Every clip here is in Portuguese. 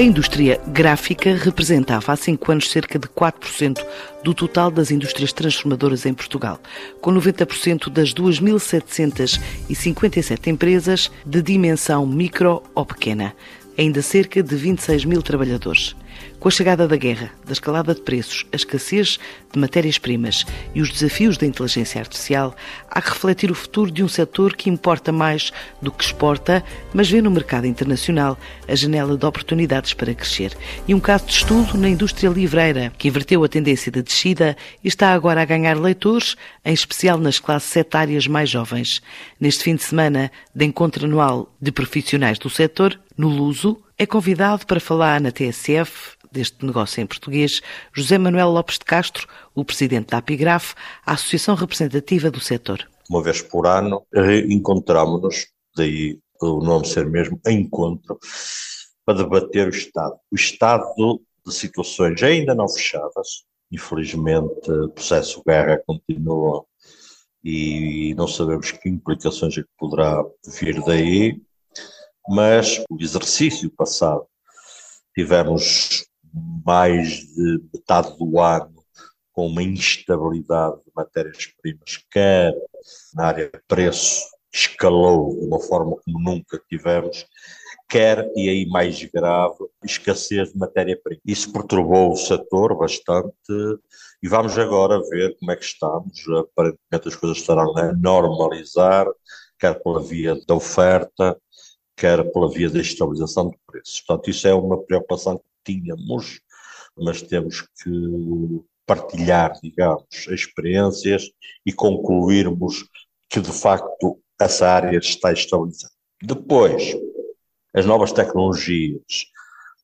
A indústria gráfica representava há cinco anos cerca de 4% do total das indústrias transformadoras em Portugal, com 90% das 2.757 empresas de dimensão micro ou pequena, ainda cerca de 26 mil trabalhadores. Com a chegada da guerra, da escalada de preços, a escassez de matérias-primas e os desafios da inteligência artificial, há que refletir o futuro de um setor que importa mais do que exporta, mas vê no mercado internacional a janela de oportunidades para crescer. E um caso de estudo na indústria livreira, que inverteu a tendência de descida e está agora a ganhar leitores, em especial nas classes etárias mais jovens. Neste fim de semana de encontro anual de profissionais do setor, no Luso, é convidado para falar na TSF deste negócio em português José Manuel Lopes de Castro, o presidente da Apigraf, a associação representativa do setor. Uma vez por ano encontramos-nos, daí o nome ser mesmo Encontro, para debater o Estado. O Estado de situações ainda não fechadas, infelizmente o processo de guerra continua e não sabemos que implicações é que poderá vir daí, mas o exercício passado tivemos mais de metade do ano com uma instabilidade de matérias-primas, quer na área de preço, escalou de uma forma como nunca tivemos, quer, e aí mais grave, escassez de matéria-prima. Isso perturbou o setor bastante e vamos agora ver como é que estamos. Aparentemente as coisas estarão a normalizar, quer pela via da oferta, quer pela via da estabilização de preços. Portanto, isso é uma preocupação que tínhamos, mas temos que partilhar, digamos, experiências e concluirmos que, de facto, essa área está estabilizada. Depois, as novas tecnologias.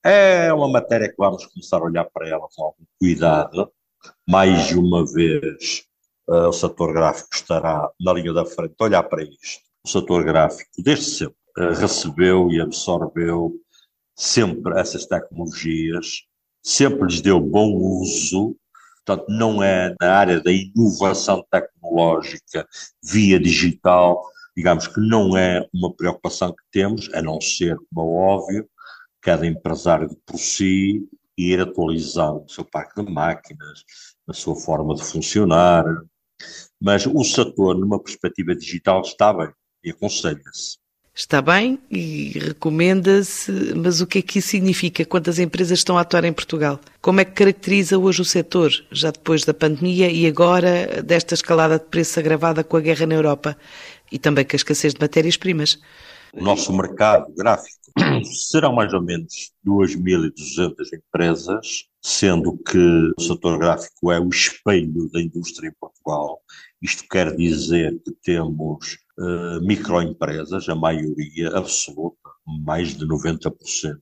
É uma matéria que vamos começar a olhar para ela com algum cuidado. Mais uma vez, uh, o setor gráfico estará na linha da frente a olhar para isto. O setor gráfico, desde sempre, recebeu e absorveu sempre essas tecnologias, sempre lhes deu bom uso, portanto, não é na área da inovação tecnológica via digital, digamos que não é uma preocupação que temos, a não ser, como é óbvio, cada empresário por si ir atualizando o seu parque de máquinas, a sua forma de funcionar, mas o setor, numa perspectiva digital, está bem e aconselha-se. Está bem e recomenda-se, mas o que é que isso significa? Quantas empresas estão a atuar em Portugal? Como é que caracteriza hoje o setor, já depois da pandemia e agora desta escalada de preço agravada com a guerra na Europa e também com a escassez de matérias-primas? O nosso mercado gráfico serão mais ou menos 2.200 empresas, sendo que o setor gráfico é o espelho da indústria em Portugal. Isto quer dizer que temos uh, microempresas, a maioria absoluta, mais de 90%,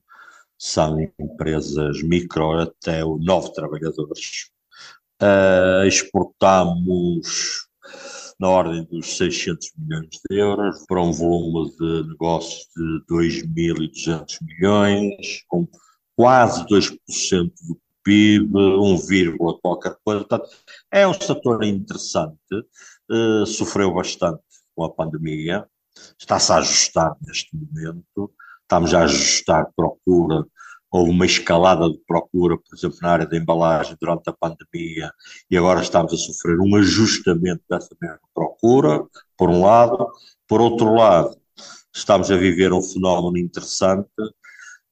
são empresas micro até nove trabalhadores. Uh, exportamos na ordem dos 600 milhões de euros para um volume de negócios de 2.200 milhões, com quase 2% do PIB, 1, qualquer coisa. Portanto, é um setor interessante, uh, sofreu bastante com a pandemia, está-se a ajustar neste momento, estamos a ajustar procura, houve uma escalada de procura, por exemplo, na área da embalagem durante a pandemia, e agora estamos a sofrer um ajustamento dessa mesma procura, por um lado, por outro lado, estamos a viver um fenómeno interessante,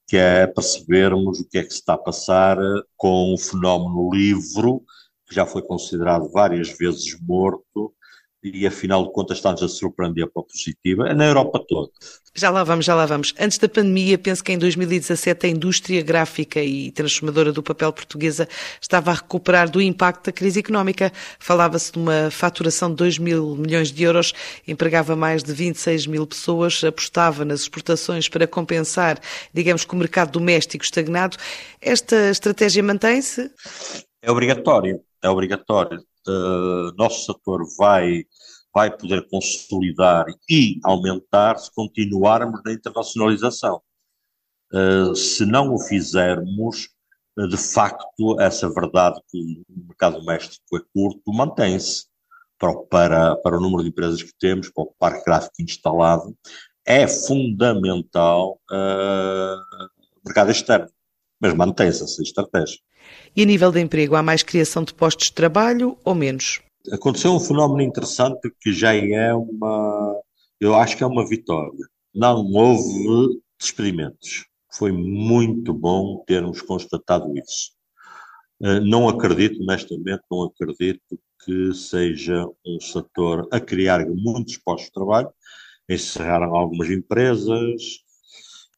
que é percebermos o que é que se está a passar com o fenómeno livro, que já foi considerado várias vezes morto, e afinal de contas está-nos a surpreender para a positiva, é na Europa toda. Já lá vamos, já lá vamos. Antes da pandemia, penso que em 2017 a indústria gráfica e transformadora do papel portuguesa estava a recuperar do impacto da crise económica. Falava-se de uma faturação de 2 mil milhões de euros, empregava mais de 26 mil pessoas, apostava nas exportações para compensar, digamos que o mercado doméstico estagnado. Esta estratégia mantém-se? É obrigatório, é obrigatório uh, nosso setor vai, vai poder consolidar e aumentar se continuarmos na internacionalização. Uh, se não o fizermos, uh, de facto, essa verdade que o mercado doméstico é curto mantém-se para, para, o número de empresas que temos, para o parque gráfico instalado, é fundamental uh, o mercado externo. mas mantém-se essa estratégia. E a nível de emprego, há mais criação de postos de trabalho ou menos? Aconteceu um fenómeno interessante que já é uma, eu acho que é uma vitória. Não houve despedimentos. Foi muito bom termos constatado isso. Eh, não acredito, honestamente, não acredito que seja um setor a criar muitos postos de trabalho. Encerraram algumas empresas,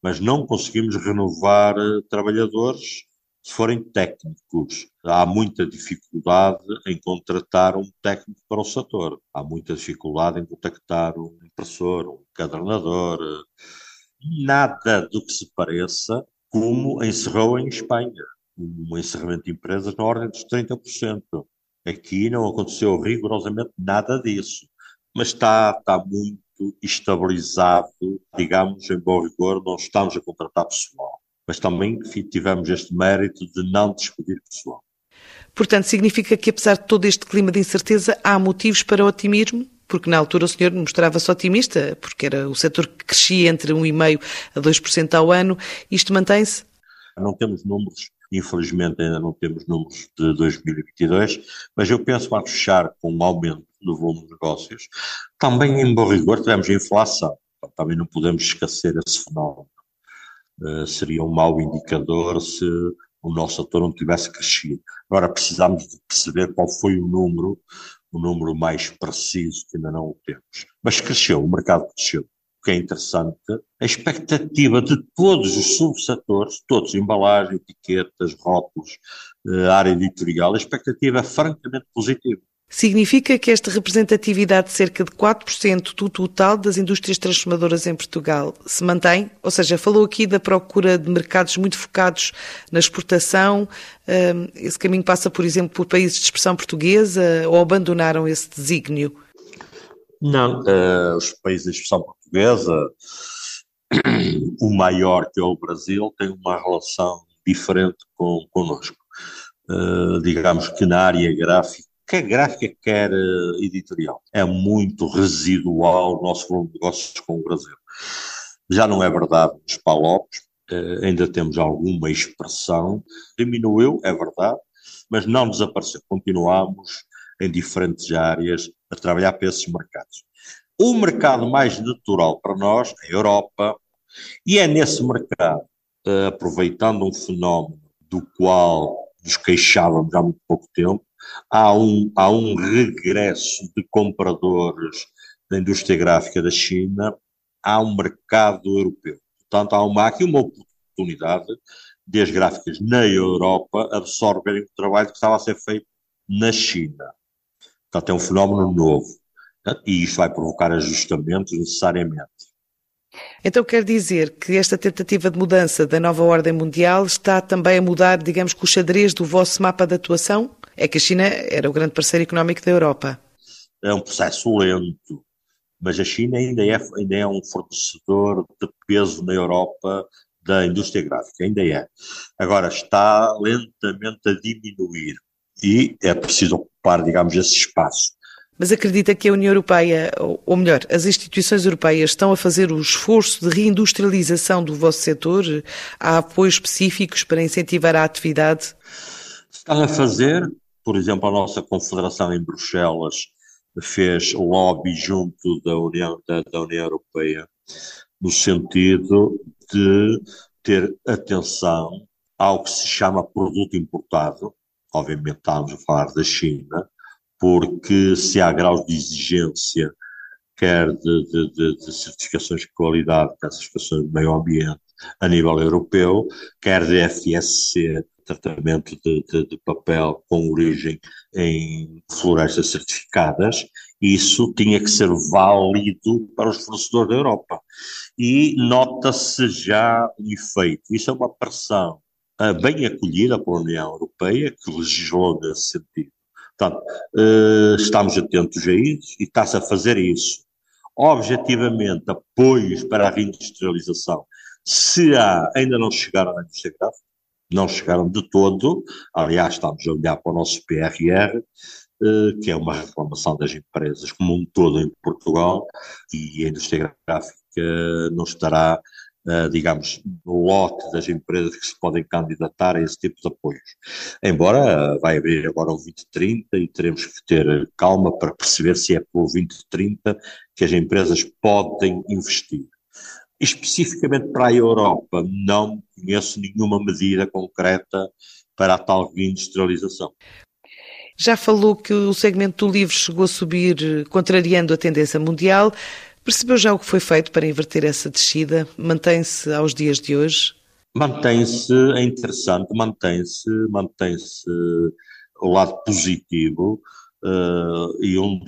mas não conseguimos renovar eh, trabalhadores se forem técnicos. Há muita dificuldade em contratar um técnico para o setor. Há muita dificuldade em contactar um impressor, um cadernador. Nada do que se pareça como encerrou em Espanha. Um encerramento de empresas na ordem dos 30%. Aqui não aconteceu rigorosamente nada disso. Mas está, está muito estabilizado, digamos, em bom rigor, não estamos a contratar pessoal mas também tivemos este mérito de não despedir pessoal. Portanto, significa que apesar de todo este clima de incerteza, há motivos para otimismo? Porque na altura o senhor mostrava-se otimista, porque era o setor que crescia entre 1,5% a 2% ao ano. Isto mantém-se? Não temos números, infelizmente ainda não temos números de 2022, mas eu penso que vai fechar com um aumento do volume de negócios. Também, em bom rigor, tivemos a inflação. Também não podemos esquecer esse fenómeno. Eh, seria um mau indicador se o nosso setor não tivesse crescido. Agora precisamos de perceber qual foi o número, o número mais preciso que ainda não o temos. Mas cresceu, o mercado cresceu. O que é interessante, a expectativa de todos os subsetores, todos, embalagem, etiquetas, rótulos, eh, área editorial, a expectativa é francamente positiva. Significa que esta representatividade de cerca de 4% do total das indústrias transformadoras em Portugal se mantém? Ou seja, falou aqui da procura de mercados muito focados na exportação. Hum, esse caminho passa, por exemplo, por países de expressão portuguesa ou abandonaram esse desígnio? Não, uh, os países de expressão portuguesa, o maior que é o Brasil, tem uma relação diferente com, connosco. Uh, digamos que na área gráfica quer gráfica, quer uh, editorial. É muito residual o nosso volume de negócios com o Brasil. Já não é verdade nos PALOPs, uh, ainda temos alguma expressão, diminuiu, é verdade, mas não desapareceu. Continuamos em diferentes áreas a trabalhar para esses mercados. O mercado mais natural para nós é a Europa, e é nesse mercado, uh, aproveitando um fenómeno do qual nos queixávamos há muito pouco tempo, há um, há um regresso de compradores da indústria gráfica da China ao mercado europeu. Portanto, há, uma, há aqui uma oportunidade de as gráficas na Europa absorverem o trabalho que estava a ser feito na China. Portanto, é um fenómeno novo. E isto vai provocar ajustamentos necessariamente. Então quer dizer que esta tentativa de mudança da nova ordem mundial está também a mudar, digamos, o xadrez do vosso mapa de atuação? É que a China era o grande parceiro económico da Europa. É um processo lento, mas a China ainda é, ainda é um fornecedor de peso na Europa da indústria gráfica, ainda é. Agora está lentamente a diminuir e é preciso ocupar, digamos, esse espaço. Mas acredita que a União Europeia, ou melhor, as instituições europeias estão a fazer o esforço de reindustrialização do vosso setor? Há apoios específicos para incentivar a atividade? Estão a fazer, por exemplo, a nossa confederação em Bruxelas fez lobby junto da União, da, da União Europeia no sentido de ter atenção ao que se chama produto importado. Obviamente estamos a falar da China, porque se há graus de exigência, quer de, de, de, de certificações de qualidade, quer certificações de meio ambiente a nível europeu, quer de FSC, tratamento de, de, de, papel com origem em florestas certificadas, isso tinha que ser válido para os fornecedores da Europa. E nota-se já o efeito. Isso é uma pressão uh, bem acolhida pela União Europeia, que legislou nesse sentido. Portanto, uh, estamos atentos a isso e está-se a fazer isso. Objetivamente, apoios para a reindustrialização, se há, ainda não chegaram à indústria gráfica, não chegaram de todo. Aliás, estamos a olhar para o nosso PRR, eh, que é uma reclamação das empresas como um todo em Portugal, e a indústria gráfica não estará uh, digamos, no lote das empresas que se podem candidatar a esse tipo de apoios. Embora uh, vai abrir agora o 2030 e teremos que ter calma para perceber se é pelo 2030 que as empresas podem investir. Especificamente para a Europa, não conheço nenhuma medida concreta para a tal reindustrialização. Já falou que o segmento do livro chegou a subir, contrariando a tendência mundial. Percebeu já o que foi feito para inverter essa descida? Mantém-se aos dias de hoje? Mantém-se, é interessante, mantém-se, mantém-se o lado positivo. Uh, e um,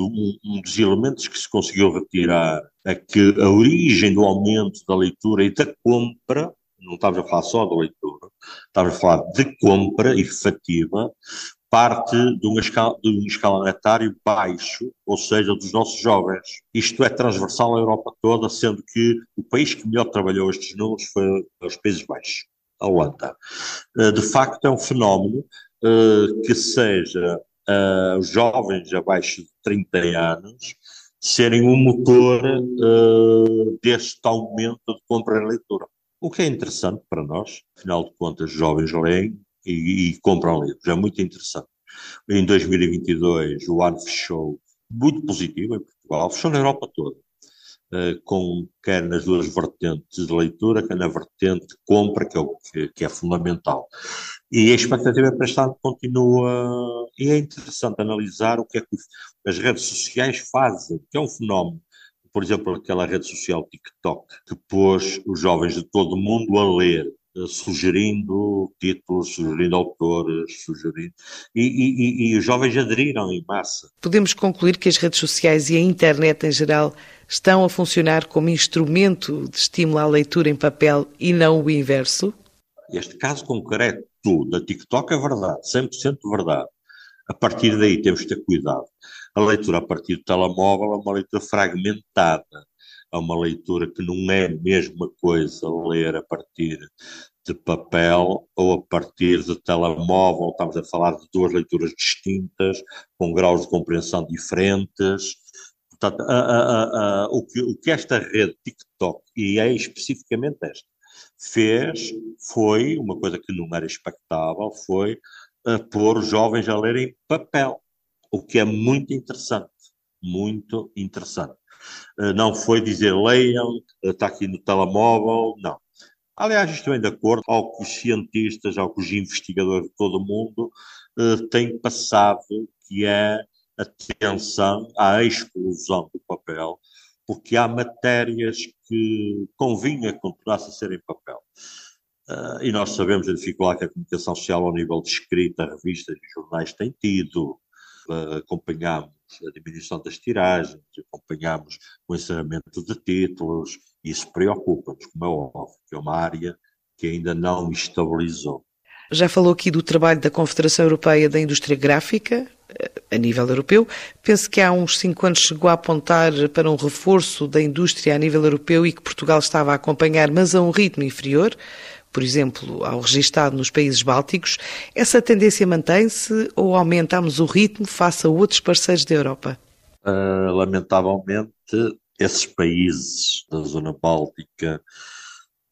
um, dos elementos que se conseguiu retirar é que a origem do aumento da leitura e da compra, não estávamos a falar só da leitura, estávamos a falar de compra efetiva, parte de um, escal, de um baixo, ou seja, dos nossos jovens. Isto é transversal à Europa toda, sendo que o país que melhor trabalhou estes números foi os Países Baixos, a Holanda. Eh, de facto, é um fenómeno eh, que seja uh, jovens abaixo de 30 anos serem o um motor uh, deste aumento de compra e leitura. O que é interessante para nós, afinal de contas, jovens leem, e, e compram livros. É muito interessante. Em 2022, o ano fechou muito positivo em Portugal, fechou na Europa toda. Uh, com, quer nas duas vertentes de leitura, quer na vertente compra, que é, o, que, que é fundamental. E a expectativa para este ano continua, e é interessante analisar o que é que as redes sociais fazem, que é um fenómeno. Por exemplo, aquela rede social TikTok, que pôs os jovens de todo o mundo a ler sugerindo títulos, sugerindo autores, sugerindo. E, e, e, os jovens aderiram em massa. Podemos concluir que as redes sociais e a internet em geral estão a funcionar como instrumento de estímulo à leitura em papel e não o inverso? Este caso concreto da TikTok é verdade, 100% verdade. A partir daí temos que ter cuidado. A leitura a partir do telemóvel é uma leitura fragmentada é uma leitura que não é a mesma coisa ler a partir de papel ou a partir de telemóvel. Estamos a falar de duas leituras distintas, com graus de compreensão diferentes. Portanto, a, a, a, o, que, o que esta rede TikTok, e é especificamente esta, fez foi uma coisa que não era expectável, foi uh, pôr os jovens a lerem papel, o que é muito interessante, muito interessante. Eh, não foi dizer leiam, eh, está aqui no telemóvel, não. Aliás, estou bem de acordo ao que os cientistas, ao que os investigadores de todo o mundo uh, têm passado, que é atenção à exclusão do papel, porque há matérias que convinha que continuassem a ser em papel. Uh, e nós sabemos a dificuldade que a comunicação social ao nível de escrita, revistas e jornais tem tido, acompanhamos a diminuição das tiragens, acompanhamos o encerramento de títulos, isso preocupa-nos, como é óbvio, que é uma área que ainda não estabilizou. Já falou aqui do trabalho da Confederação Europeia da Indústria Gráfica, eh, a nível europeu. Penso que há uns cinco anos chegou a apontar para um reforço da indústria a nível europeu e que Portugal estava a acompanhar, mas a um ritmo inferior por exemplo, ao registado nos países bálticos, essa tendência mantém-se ou aumentamos o ritmo face a outros parceiros da Europa? Uh, lamentavelmente, esses países da zona báltica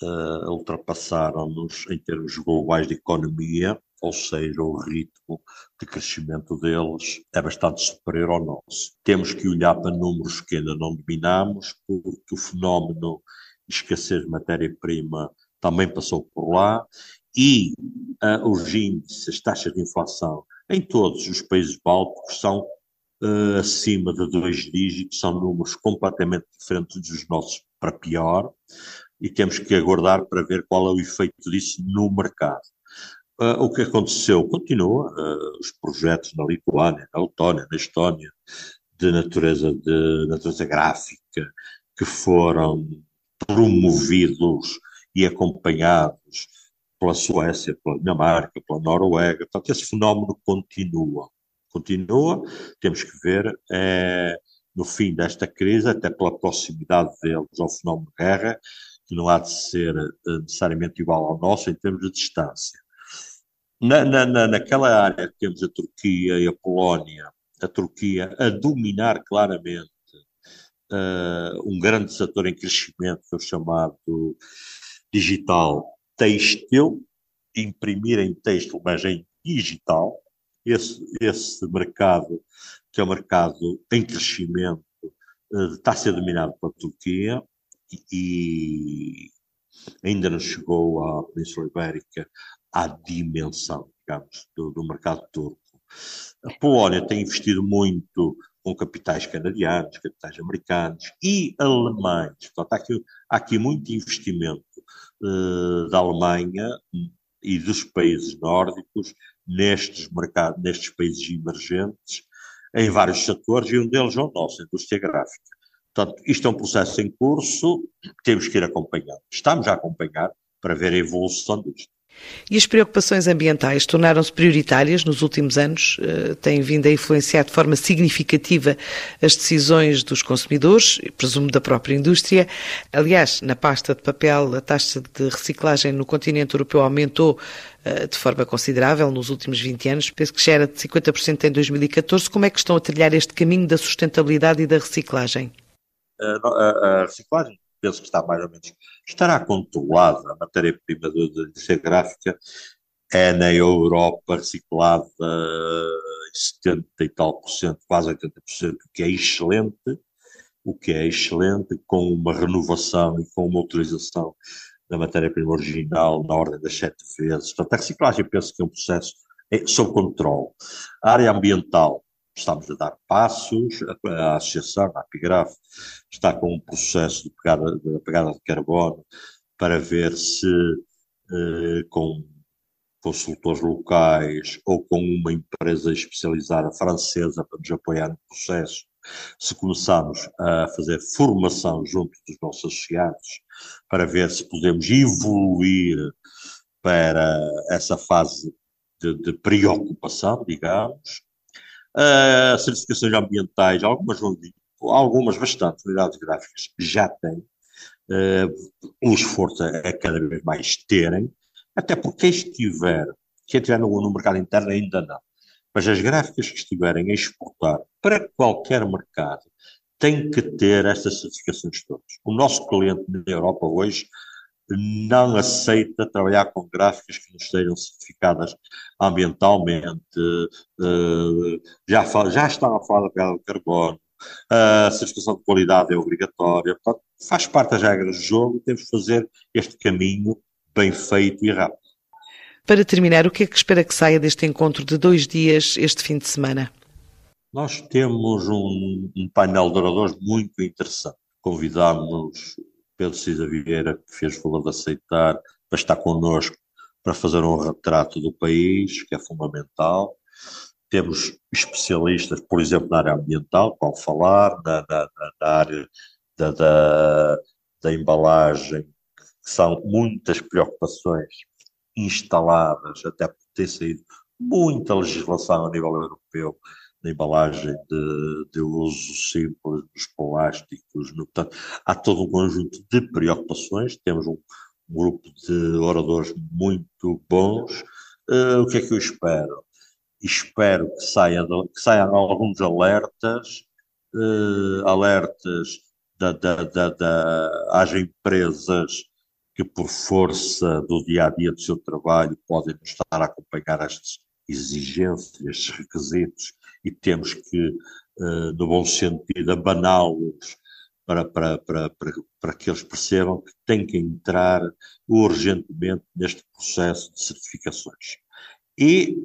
uh, ultrapassaram-nos em termos globais de economia, ou seja, o ritmo de crescimento deles é bastante superior ao nosso. Temos que olhar para números que ainda não dominamos, porque o fenómeno de escassez de matéria-prima também passou por lá, e uh, os índices, as taxas de inflação em todos os países bálticos são uh, acima de dois dígitos, são números completamente diferentes dos nossos para pior, e temos que aguardar para ver qual é o efeito disso no mercado. Uh, o que aconteceu? Continua os projetos na Lituânia, na Letónia, na Estónia, de natureza, de natureza gráfica, que foram promovidos e acompanhados pela Suécia, pela Dinamarca, pela Noruega. Portanto, esse fenómeno continua. Continua, temos que ver é, no fim desta crise, até pela proximidade deles ao fenómeno de guerra, que não há de ser eh, necessariamente igual ao nosso em termos de distância. Na, na, naquela área que temos a Turquia e a Polónia, a Turquia a dominar claramente uh, um grande setor em crescimento, que é o chamado digital têxtil, imprimir em têxtil, mas em digital. Esse, esse mercado, que é um mercado em crescimento, uh, está a ser dominado pela Turquia e, ainda não chegou à Península Ibérica à dimensão, digamos, do, do mercado turco. A Polónia tem investido muito com capitais canadianos, capitais americanos e alemães. Portanto, há aqui, há aqui muito investimento da Alemanha e dos países nórdicos nestes mercados, nestes países emergentes, em vários setores, e um deles é o nosso, a indústria gráfica. Portanto, isto é um processo em curso, temos que ir acompanhando. Estamos a acompanhar para ver a evolução disto. E as preocupações ambientais tornaram-se prioritárias nos últimos anos, uh, têm vindo a influenciar de forma significativa as decisões dos consumidores, presumo da própria indústria. Aliás, na pasta de papel, a taxa de reciclagem no continente europeu aumentou uh, de forma considerável nos últimos 20 anos, penso que já era de 50% em 2014. Como é que estão a trilhar este caminho da sustentabilidade e da reciclagem? A, a reciclagem penso que está mais ou menos, estará controlada. A matéria-prima de indústria gráfica é na Europa reciclada em 70 e tal por cento, quase 80 por cento, o que é excelente, o que é excelente, com uma renovação e com uma utilização da matéria-prima original na ordem das sete vezes. Portanto, a reciclagem penso que é um processo é, sob controle. A área ambiental estamos a dar passos, a, a Associação, a Apigraf, está com um processo de pegada de, pegada de carbono para ver se eh, com consultores locais ou com uma empresa especializada francesa para nos apoiar no processo, se começarmos a fazer formação junto dos nossos associados para ver se podemos evoluir para essa fase de, de preocupação, digamos, Uh, certificações ambientais, algumas, algumas bastante unidades gráficas já têm. Uh, o esforço é cada vez mais terem, até porque quem estiver, quem estiver no, no mercado interno ainda não. Mas as gráficas que estiverem a exportar para qualquer mercado têm que ter estas certificações todas. O nosso cliente na Europa hoje não aceita trabalhar com gráficas que não estejam certificadas ambientalmente, uh, já, já estão a falar da pegada de carbono, a certificação de qualidade é obrigatória, portanto, faz parte das regras do jogo, temos que fazer este caminho bem feito e rápido. Para terminar, o que é que espera que saia deste encontro de dois dias este fim de semana? Nós temos um, um painel de oradores muito interessante. Convidámos Pedro Cisa Vieira, que fez favor de aceitar para estar connosco para fazer um retrato do país, que é fundamental. Temos especialistas, por exemplo, na área ambiental, qual falar, na, na, na área da, da, da embalagem, que são muitas preocupações instaladas, até por ter saído muita legislação a nível europeu na embalagem de, de uso simples dos plásticos. No, portanto, há todo um conjunto de preocupações. Temos um, um grupo de oradores muito bons. Uh, o que é que eu espero? Espero que, saia que saiam alguns alertas, uh, alertas da, da, da, da, às empresas que, por força do dia a dia do seu trabalho, podem estar a acompanhar estas exigências, requisitos e temos que, uh, no bom sentido, abaná-los para, para, para, para, para que eles percebam que têm que entrar urgentemente neste processo de certificações. E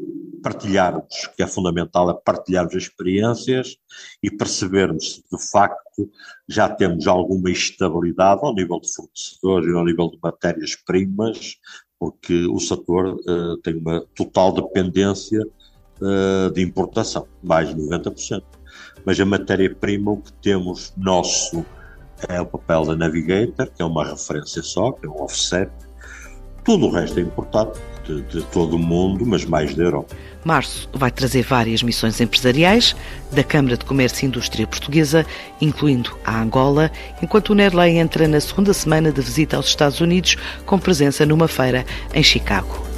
partilharmos, que é fundamental, é partilharmos experiências e percebermos se de facto já temos alguma estabilidade ao nível de fornecedores e ao nível de matérias-primas, porque o setor uh, tem uma total dependência uh, de importação, mais de 90%. Mas a matéria-prima, o que temos nosso é o papel da Navigator, que é uma referência só, que é um offset. Tudo o resto é importado de, de todo o mundo, mas mais da Europa. Março vai trazer várias missões empresariais da Câmara de Comércio e Indústria Portuguesa, incluindo a Angola, enquanto o Nerley entra na segunda semana de visita aos Estados Unidos, com presença numa feira em Chicago.